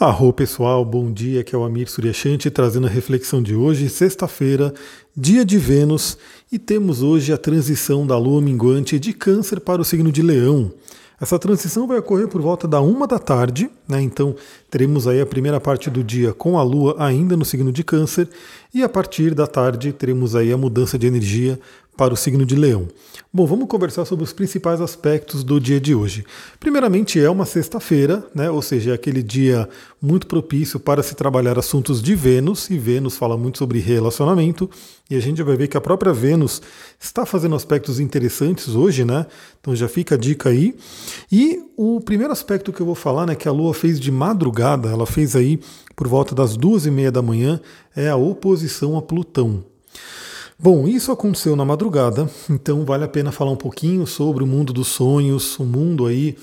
Arro pessoal, bom dia, que é o Amir Suryashanti trazendo a reflexão de hoje, sexta-feira, dia de Vênus, e temos hoje a transição da lua minguante de câncer para o signo de leão. Essa transição vai ocorrer por volta da uma da tarde, né? então teremos aí a primeira parte do dia com a lua ainda no signo de câncer, e a partir da tarde teremos aí a mudança de energia para o signo de Leão. Bom, vamos conversar sobre os principais aspectos do dia de hoje. Primeiramente, é uma sexta-feira, né? ou seja, é aquele dia muito propício para se trabalhar assuntos de Vênus, e Vênus fala muito sobre relacionamento, e a gente vai ver que a própria Vênus está fazendo aspectos interessantes hoje, né? Então já fica a dica aí. E o primeiro aspecto que eu vou falar, né, que a Lua fez de madrugada, ela fez aí por volta das duas e meia da manhã, é a oposição a Plutão. Bom, isso aconteceu na madrugada, então vale a pena falar um pouquinho sobre o mundo dos sonhos, o mundo aí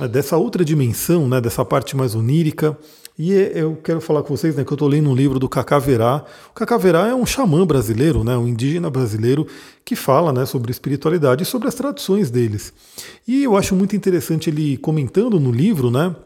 é, dessa outra dimensão, né, dessa parte mais onírica. E é, eu quero falar com vocês né, que eu estou lendo um livro do Cacaverá. O Cacaverá é um xamã brasileiro, né, um indígena brasileiro que fala né, sobre espiritualidade e sobre as tradições deles. E eu acho muito interessante ele comentando no livro, né,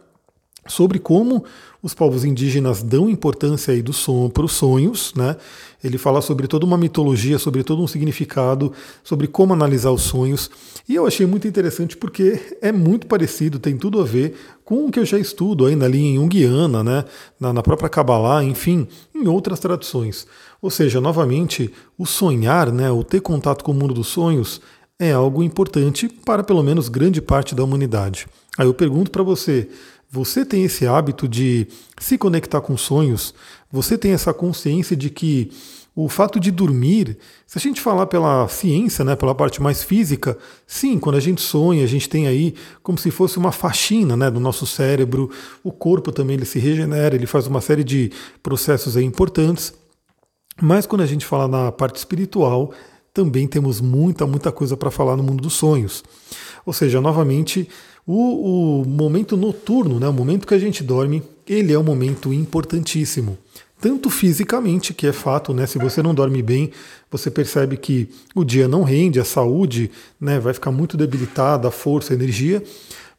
sobre como os povos indígenas dão importância aí do som para os sonhos, né? Ele fala sobre toda uma mitologia, sobre todo um significado, sobre como analisar os sonhos. E eu achei muito interessante porque é muito parecido, tem tudo a ver com o que eu já estudo ainda ali em Jungiana, né? na, na própria Kabbalah, enfim, em outras tradições. Ou seja, novamente, o sonhar, né, o ter contato com o mundo dos sonhos, é algo importante para pelo menos grande parte da humanidade. Aí eu pergunto para você, você tem esse hábito de se conectar com sonhos, você tem essa consciência de que o fato de dormir, se a gente falar pela ciência, né, pela parte mais física, sim, quando a gente sonha, a gente tem aí como se fosse uma faxina né, do nosso cérebro, o corpo também ele se regenera, ele faz uma série de processos aí importantes. Mas quando a gente fala na parte espiritual, também temos muita, muita coisa para falar no mundo dos sonhos. Ou seja, novamente, o, o momento noturno, né, o momento que a gente dorme, ele é um momento importantíssimo tanto fisicamente, que é fato, né? Se você não dorme bem, você percebe que o dia não rende, a saúde né, vai ficar muito debilitada, a força, a energia,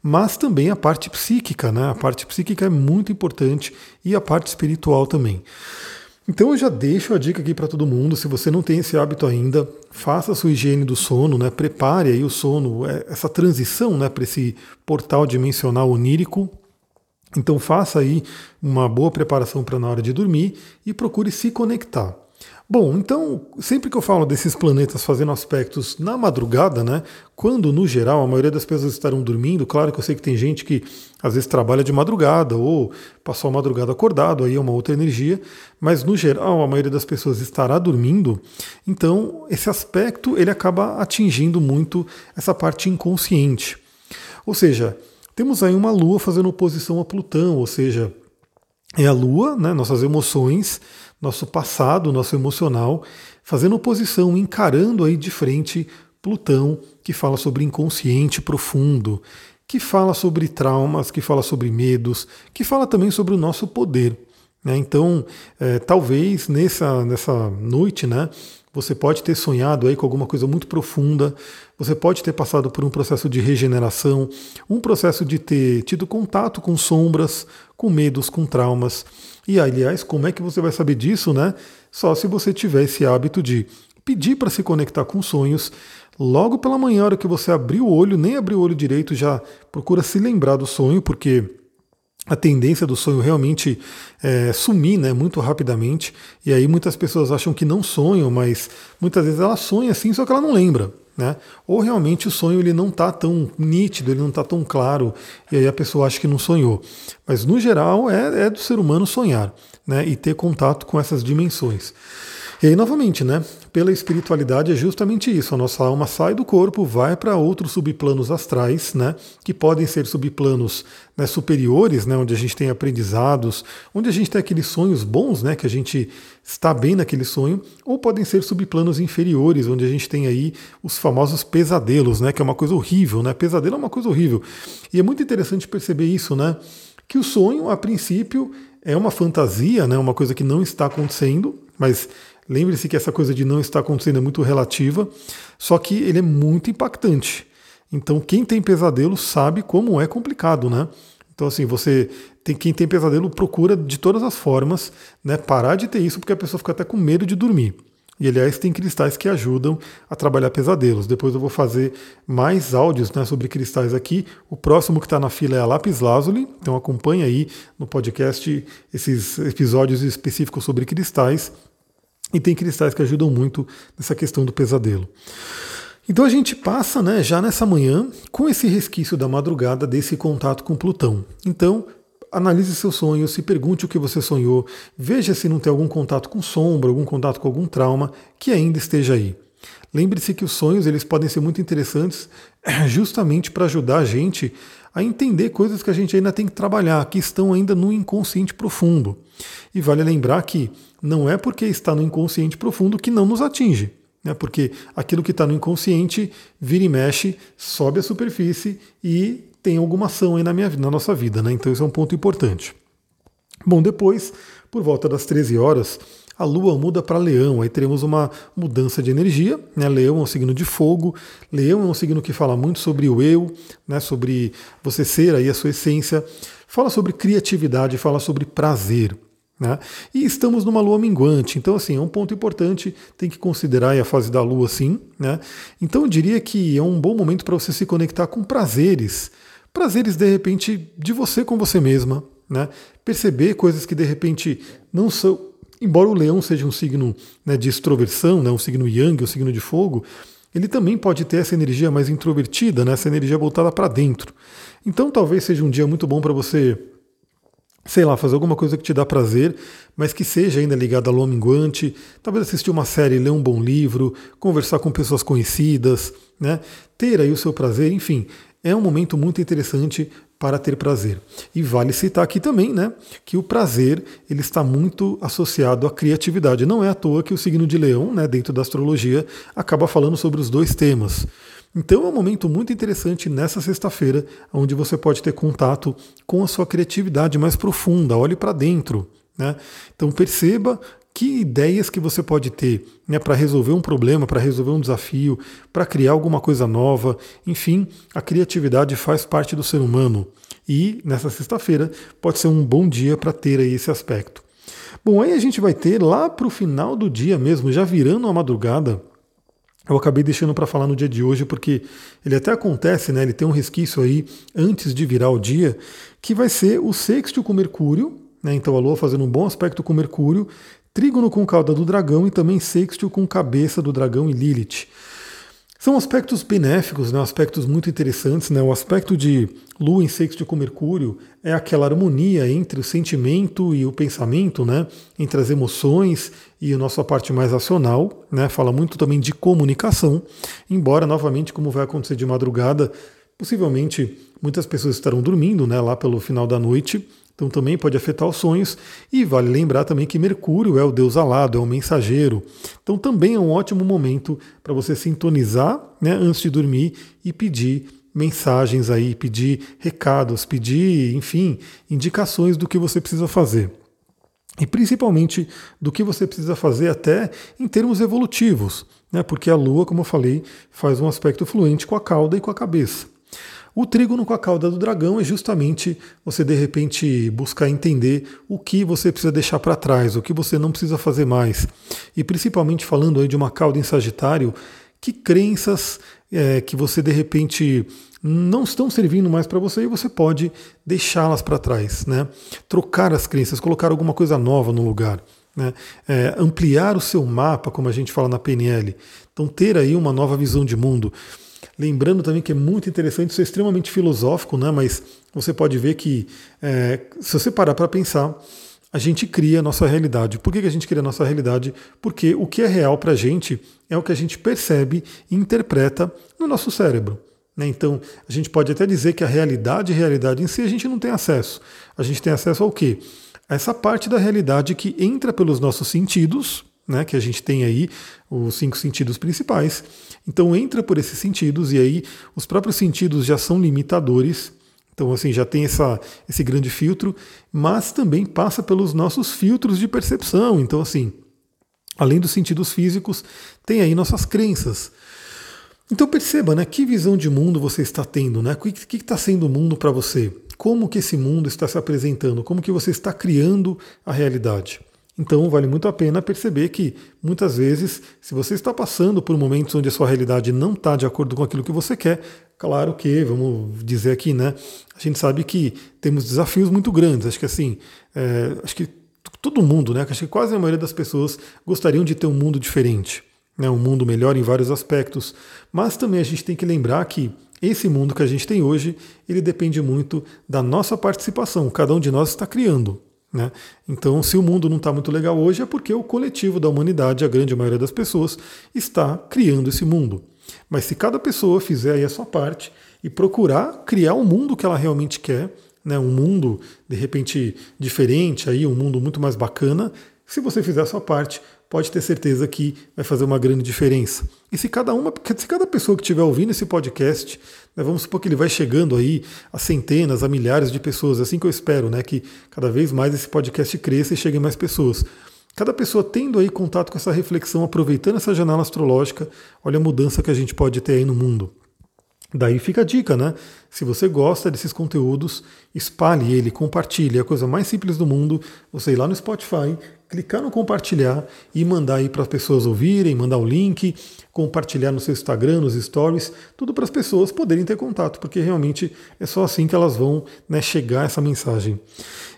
mas também a parte psíquica, né? A parte psíquica é muito importante e a parte espiritual também. Então eu já deixo a dica aqui para todo mundo, se você não tem esse hábito ainda, faça a sua higiene do sono, né? Prepare aí o sono, é, essa transição, né, para esse portal dimensional onírico. Então faça aí uma boa preparação para na hora de dormir e procure se conectar. Bom, então, sempre que eu falo desses planetas fazendo aspectos na madrugada, né? Quando, no geral, a maioria das pessoas estarão dormindo, claro que eu sei que tem gente que às vezes trabalha de madrugada ou passou a madrugada acordado, aí é uma outra energia, mas no geral a maioria das pessoas estará dormindo, então esse aspecto ele acaba atingindo muito essa parte inconsciente. Ou seja, temos aí uma Lua fazendo oposição a Plutão, ou seja, é a Lua, né, nossas emoções, nosso passado, nosso emocional, fazendo oposição, encarando aí de frente Plutão, que fala sobre inconsciente profundo, que fala sobre traumas, que fala sobre medos, que fala também sobre o nosso poder. Né? Então, é, talvez nessa, nessa noite, né, você pode ter sonhado aí com alguma coisa muito profunda, você pode ter passado por um processo de regeneração, um processo de ter tido contato com sombras, com medos, com traumas. E aliás, como é que você vai saber disso, né? Só se você tiver esse hábito de pedir para se conectar com sonhos. Logo pela manhã, hora que você abrir o olho, nem abrir o olho direito, já procura se lembrar do sonho, porque a tendência do sonho realmente é, sumir né, muito rapidamente. E aí muitas pessoas acham que não sonham, mas muitas vezes ela sonha assim, só que ela não lembra. Né? Ou realmente o sonho ele não está tão nítido, ele não está tão claro, e aí a pessoa acha que não sonhou. Mas no geral é, é do ser humano sonhar né, e ter contato com essas dimensões. E aí, novamente, né? Pela espiritualidade é justamente isso. A nossa alma sai do corpo, vai para outros subplanos astrais, né? Que podem ser subplanos né, superiores, né? Onde a gente tem aprendizados, onde a gente tem aqueles sonhos bons, né? Que a gente está bem naquele sonho, ou podem ser subplanos inferiores, onde a gente tem aí os famosos pesadelos, né? Que é uma coisa horrível, né? Pesadelo é uma coisa horrível. E é muito interessante perceber isso, né? Que o sonho, a princípio, é uma fantasia, né? Uma coisa que não está acontecendo, mas Lembre-se que essa coisa de não estar acontecendo é muito relativa, só que ele é muito impactante. Então, quem tem pesadelo sabe como é complicado, né? Então, assim, você tem quem tem pesadelo procura de todas as formas né, parar de ter isso, porque a pessoa fica até com medo de dormir. E aliás, tem cristais que ajudam a trabalhar pesadelos. Depois eu vou fazer mais áudios né, sobre cristais aqui. O próximo que está na fila é a lápis lazuli, então acompanhe aí no podcast esses episódios específicos sobre cristais. E tem cristais que ajudam muito nessa questão do pesadelo. Então a gente passa né, já nessa manhã com esse resquício da madrugada desse contato com Plutão. Então, analise seus sonhos, se pergunte o que você sonhou, veja se não tem algum contato com sombra, algum contato com algum trauma que ainda esteja aí. Lembre-se que os sonhos eles podem ser muito interessantes justamente para ajudar a gente a entender coisas que a gente ainda tem que trabalhar, que estão ainda no inconsciente profundo. E vale lembrar que não é porque está no inconsciente profundo que não nos atinge né? porque aquilo que está no inconsciente vira e mexe, sobe a superfície e tem alguma ação aí na, minha, na nossa vida. Né? Então, isso é um ponto importante. Bom, depois, por volta das 13 horas, a Lua muda para Leão, aí teremos uma mudança de energia. Né? Leão é um signo de fogo, Leão é um signo que fala muito sobre o eu, né? sobre você ser aí a sua essência, fala sobre criatividade, fala sobre prazer. Né? E estamos numa lua minguante, então assim, é um ponto importante, tem que considerar a fase da lua sim. Né? Então eu diria que é um bom momento para você se conectar com prazeres, prazeres de repente de você com você mesma, né? perceber coisas que de repente não são. Embora o leão seja um signo né, de extroversão, né, um signo yang, um signo de fogo, ele também pode ter essa energia mais introvertida, né, essa energia voltada para dentro. Então talvez seja um dia muito bom para você sei lá, fazer alguma coisa que te dá prazer, mas que seja ainda ligada lua minguante, talvez assistir uma série, ler um bom livro, conversar com pessoas conhecidas, né? ter aí o seu prazer, enfim, é um momento muito interessante para ter prazer. E vale citar aqui também, né, que o prazer ele está muito associado à criatividade. Não é à toa que o signo de Leão, né, dentro da astrologia, acaba falando sobre os dois temas. Então é um momento muito interessante nessa sexta-feira, onde você pode ter contato com a sua criatividade mais profunda, olhe para dentro. Né? Então perceba que ideias que você pode ter né, para resolver um problema, para resolver um desafio, para criar alguma coisa nova. Enfim, a criatividade faz parte do ser humano. E nessa sexta-feira pode ser um bom dia para ter aí esse aspecto. Bom, aí a gente vai ter lá para o final do dia mesmo, já virando a madrugada, eu acabei deixando para falar no dia de hoje porque ele até acontece, né? Ele tem um resquício aí antes de virar o dia, que vai ser o sexto com Mercúrio, né? Então a Lua fazendo um bom aspecto com Mercúrio, trígono com cauda do dragão e também sexto com cabeça do dragão e Lilith. São aspectos benéficos, né, aspectos muito interessantes. Né? O aspecto de Lua em sexto com Mercúrio é aquela harmonia entre o sentimento e o pensamento, né? entre as emoções e a nossa parte mais racional. Né? Fala muito também de comunicação, embora, novamente, como vai acontecer de madrugada, possivelmente muitas pessoas estarão dormindo né, lá pelo final da noite então também pode afetar os sonhos. E vale lembrar também que Mercúrio é o deus alado, é o mensageiro. Então também é um ótimo momento para você sintonizar né, antes de dormir e pedir mensagens aí, pedir recados, pedir, enfim, indicações do que você precisa fazer. E principalmente do que você precisa fazer até em termos evolutivos, né? porque a Lua, como eu falei, faz um aspecto fluente com a cauda e com a cabeça. O trígono com a cauda do dragão é justamente você de repente buscar entender o que você precisa deixar para trás, o que você não precisa fazer mais. E principalmente falando aí de uma cauda em Sagitário, que crenças é, que você de repente não estão servindo mais para você e você pode deixá-las para trás, né? Trocar as crenças, colocar alguma coisa nova no lugar. Né? É, ampliar o seu mapa, como a gente fala na PNL. Então, ter aí uma nova visão de mundo. Lembrando também que é muito interessante, isso é extremamente filosófico, né? mas você pode ver que, é, se você parar para pensar, a gente cria a nossa realidade. Por que, a gente cria a nossa realidade? Porque o que é real para a gente é o que a gente percebe e interpreta no nosso cérebro. Né? Então, a gente pode até dizer que a realidade, a realidade em si, a gente não tem acesso. A gente tem acesso ao quê? A essa parte da realidade que entra pelos nossos sentidos, né, que a gente tem aí os cinco sentidos principais. Então entra por esses sentidos e aí os próprios sentidos já são limitadores. Então assim já tem essa, esse grande filtro, mas também passa pelos nossos filtros de percepção. Então assim, além dos sentidos físicos, tem aí nossas crenças. Então perceba, né, que visão de mundo você está tendo, né? O que está sendo o mundo para você? como que esse mundo está se apresentando, como que você está criando a realidade. Então vale muito a pena perceber que muitas vezes, se você está passando por momentos onde a sua realidade não está de acordo com aquilo que você quer, claro que, vamos dizer aqui, né? A gente sabe que temos desafios muito grandes. Acho que assim, é, acho que todo mundo, né? Acho que quase a maioria das pessoas gostariam de ter um mundo diferente, né? Um mundo melhor em vários aspectos. Mas também a gente tem que lembrar que esse mundo que a gente tem hoje, ele depende muito da nossa participação. Cada um de nós está criando. Né? Então, se o mundo não está muito legal hoje, é porque o coletivo da humanidade, a grande maioria das pessoas, está criando esse mundo. Mas se cada pessoa fizer a sua parte e procurar criar o um mundo que ela realmente quer, né, um mundo de repente diferente, aí, um mundo muito mais bacana, se você fizer a sua parte, pode ter certeza que vai fazer uma grande diferença. E se cada uma, se cada pessoa que estiver ouvindo esse podcast, né, vamos supor que ele vai chegando aí a centenas, a milhares de pessoas, assim que eu espero, né, que cada vez mais esse podcast cresça e chegue mais pessoas. Cada pessoa tendo aí contato com essa reflexão, aproveitando essa janela astrológica, olha a mudança que a gente pode ter aí no mundo. Daí fica a dica, né? Se você gosta desses conteúdos, espalhe ele, compartilhe. É a coisa mais simples do mundo. Você ir lá no Spotify, clicar no compartilhar e mandar aí para as pessoas ouvirem, mandar o link, compartilhar no seu Instagram, nos stories, tudo para as pessoas poderem ter contato, porque realmente é só assim que elas vão né, chegar essa mensagem.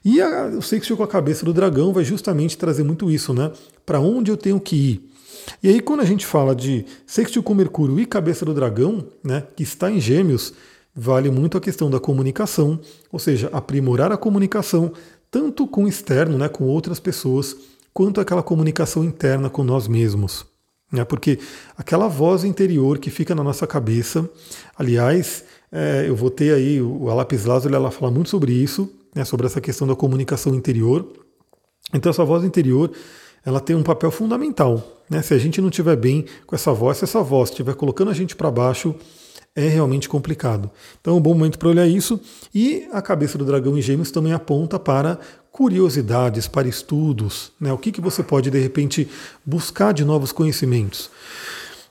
E a, o Sextil com a cabeça do dragão vai justamente trazer muito isso, né? Para onde eu tenho que ir? E aí, quando a gente fala de sextil com Mercúrio e cabeça do dragão, né, que está em Gêmeos, vale muito a questão da comunicação, ou seja, aprimorar a comunicação tanto com o externo, né, com outras pessoas, quanto aquela comunicação interna com nós mesmos. Né, porque aquela voz interior que fica na nossa cabeça, aliás, é, eu vou ter aí, o Alapis Lazuli, ela fala muito sobre isso, né, sobre essa questão da comunicação interior. Então, essa voz interior ela tem um papel fundamental. Né? Se a gente não estiver bem com essa voz, se essa voz estiver colocando a gente para baixo, é realmente complicado. Então é um bom momento para olhar isso. E a cabeça do dragão em gêmeos também aponta para curiosidades, para estudos. Né? O que, que você pode, de repente, buscar de novos conhecimentos.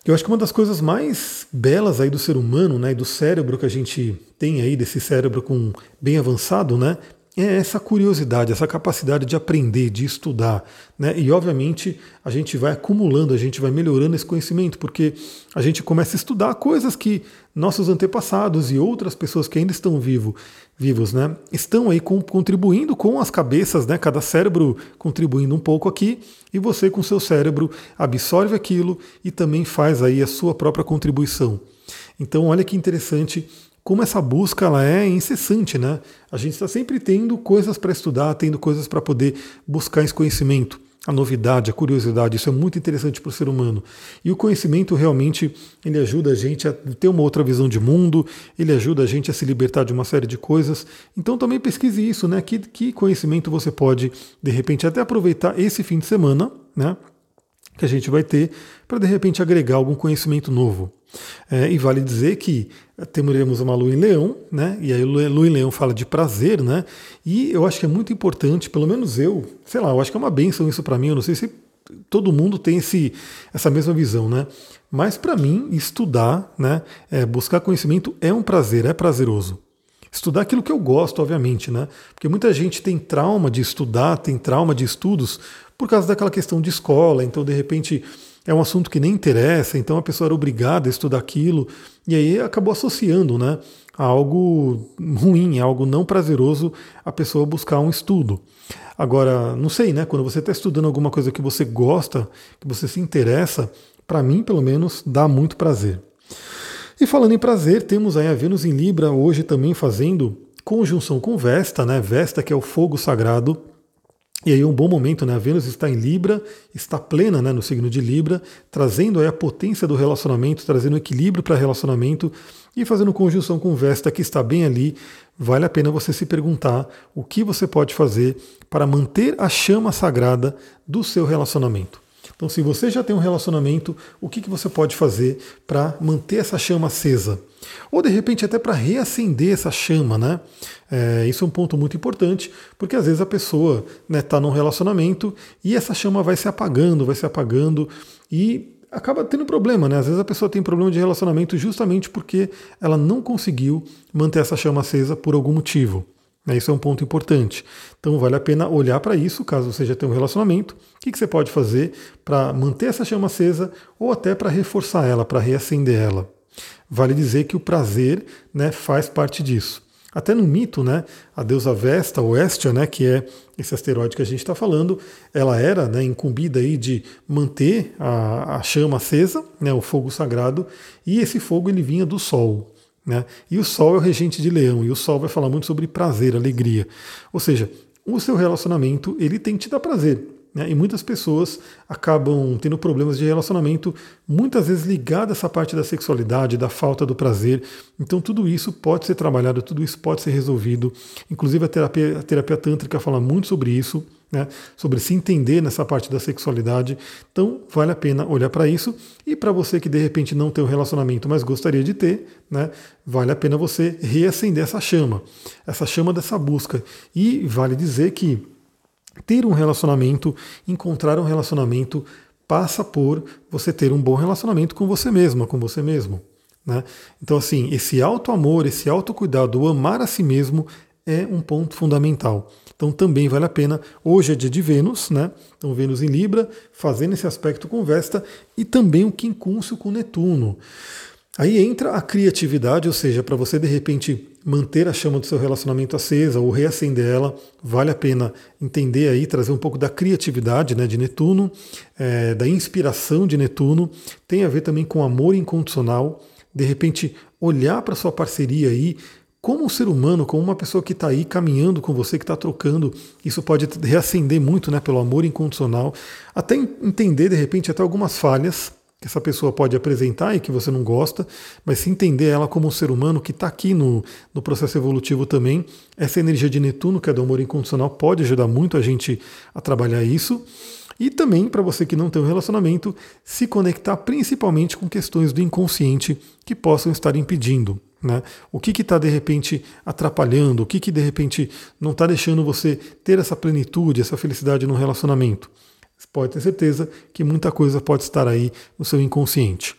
Eu acho que uma das coisas mais belas aí do ser humano, né, e do cérebro que a gente tem aí, desse cérebro com bem avançado, né, é essa curiosidade, essa capacidade de aprender, de estudar. Né? E, obviamente, a gente vai acumulando, a gente vai melhorando esse conhecimento, porque a gente começa a estudar coisas que nossos antepassados e outras pessoas que ainda estão vivo, vivos né? estão aí com, contribuindo com as cabeças, né? cada cérebro contribuindo um pouco aqui, e você, com seu cérebro, absorve aquilo e também faz aí a sua própria contribuição. Então, olha que interessante como essa busca ela é incessante, né? A gente está sempre tendo coisas para estudar, tendo coisas para poder buscar esse conhecimento. A novidade, a curiosidade, isso é muito interessante para o ser humano. E o conhecimento realmente ele ajuda a gente a ter uma outra visão de mundo, ele ajuda a gente a se libertar de uma série de coisas. Então também pesquise isso, né? Que, que conhecimento você pode, de repente, até aproveitar esse fim de semana, né? Que a gente vai ter para de repente agregar algum conhecimento novo. É, e vale dizer que teremos uma lua em leão, né? E aí lua em leão fala de prazer, né? E eu acho que é muito importante, pelo menos eu, sei lá, eu acho que é uma benção isso para mim, eu não sei se todo mundo tem esse, essa mesma visão, né? Mas para mim, estudar, né? É, buscar conhecimento é um prazer, é prazeroso. Estudar aquilo que eu gosto, obviamente, né? Porque muita gente tem trauma de estudar, tem trauma de estudos por causa daquela questão de escola, então de repente é um assunto que nem interessa, então a pessoa era obrigada a estudar aquilo, e aí acabou associando né, a algo ruim, a algo não prazeroso, a pessoa buscar um estudo. Agora, não sei, né? Quando você está estudando alguma coisa que você gosta, que você se interessa, para mim, pelo menos, dá muito prazer. E falando em prazer, temos aí a Vênus em Libra hoje também fazendo conjunção com Vesta, né? Vesta que é o fogo sagrado, e aí um bom momento, né? A Vênus está em Libra, está plena né, no signo de Libra, trazendo aí a potência do relacionamento, trazendo equilíbrio para relacionamento e fazendo conjunção com Vesta que está bem ali. Vale a pena você se perguntar o que você pode fazer para manter a chama sagrada do seu relacionamento. Então, se você já tem um relacionamento, o que, que você pode fazer para manter essa chama acesa? Ou de repente até para reacender essa chama, né? É, isso é um ponto muito importante, porque às vezes a pessoa está né, tá num relacionamento e essa chama vai se apagando, vai se apagando e acaba tendo problema, né? Às vezes a pessoa tem problema de relacionamento justamente porque ela não conseguiu manter essa chama acesa por algum motivo. Né? Isso é um ponto importante. Então vale a pena olhar para isso, caso você já tenha um relacionamento. O que, você pode fazer para manter essa chama acesa ou até para reforçar ela, para reacender ela. Vale dizer que o prazer né, faz parte disso. Até no mito, né, a deusa Vesta, ou Estia, né, que é esse asteroide que a gente está falando, ela era né, incumbida aí de manter a, a chama acesa, né, o fogo sagrado, e esse fogo ele vinha do Sol. Né? E o Sol é o regente de Leão, e o Sol vai falar muito sobre prazer, alegria. Ou seja, o seu relacionamento ele tem que te dar prazer. Né? E muitas pessoas acabam tendo problemas de relacionamento, muitas vezes ligado a essa parte da sexualidade, da falta do prazer. Então, tudo isso pode ser trabalhado, tudo isso pode ser resolvido. Inclusive, a terapia, a terapia tântrica fala muito sobre isso. Né, sobre se entender nessa parte da sexualidade. Então, vale a pena olhar para isso. E para você que de repente não tem um relacionamento, mas gostaria de ter, né, vale a pena você reacender essa chama, essa chama dessa busca. E vale dizer que ter um relacionamento, encontrar um relacionamento, passa por você ter um bom relacionamento com você mesma, com você mesmo. Né? Então, assim, esse auto-amor, esse autocuidado, o amar a si mesmo é um ponto fundamental. Então também vale a pena. Hoje é dia de Vênus, né? Então Vênus em Libra, fazendo esse aspecto com Vesta e também o quincúncio com Netuno. Aí entra a criatividade, ou seja, para você de repente manter a chama do seu relacionamento acesa ou reacender ela, vale a pena entender aí, trazer um pouco da criatividade né, de Netuno, é, da inspiração de Netuno, tem a ver também com amor incondicional, de repente olhar para sua parceria aí como um ser humano, como uma pessoa que está aí caminhando com você, que está trocando, isso pode reacender muito né, pelo amor incondicional, até entender de repente até algumas falhas que essa pessoa pode apresentar e que você não gosta, mas se entender ela como um ser humano que está aqui no, no processo evolutivo também, essa energia de Netuno, que é do amor incondicional, pode ajudar muito a gente a trabalhar isso. E também, para você que não tem um relacionamento, se conectar principalmente com questões do inconsciente que possam estar impedindo. Né? O que está de repente atrapalhando, o que, que de repente não está deixando você ter essa plenitude, essa felicidade no relacionamento. Você pode ter certeza que muita coisa pode estar aí no seu inconsciente.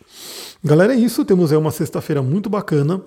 Galera, é isso. Temos aí uma sexta-feira muito bacana.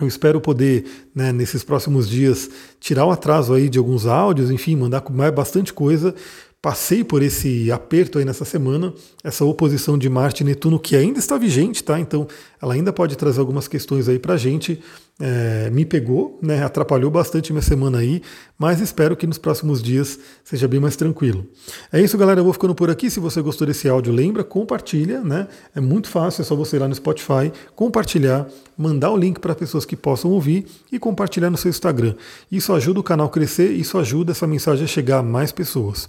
Eu espero poder, né, nesses próximos dias, tirar o atraso aí de alguns áudios, enfim, mandar bastante coisa passei por esse aperto aí nessa semana, essa oposição de Marte e Netuno que ainda está vigente, tá? Então ela ainda pode trazer algumas questões aí para gente. É, me pegou, né? Atrapalhou bastante minha semana aí, mas espero que nos próximos dias seja bem mais tranquilo. É isso, galera. Eu vou ficando por aqui. Se você gostou desse áudio, lembra, compartilha, né? É muito fácil, é só você ir lá no Spotify, compartilhar, mandar o link para pessoas que possam ouvir e compartilhar no seu Instagram. Isso ajuda o canal a crescer, isso ajuda essa mensagem a chegar a mais pessoas.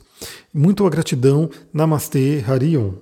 Muito gratidão. Namastê, Harion.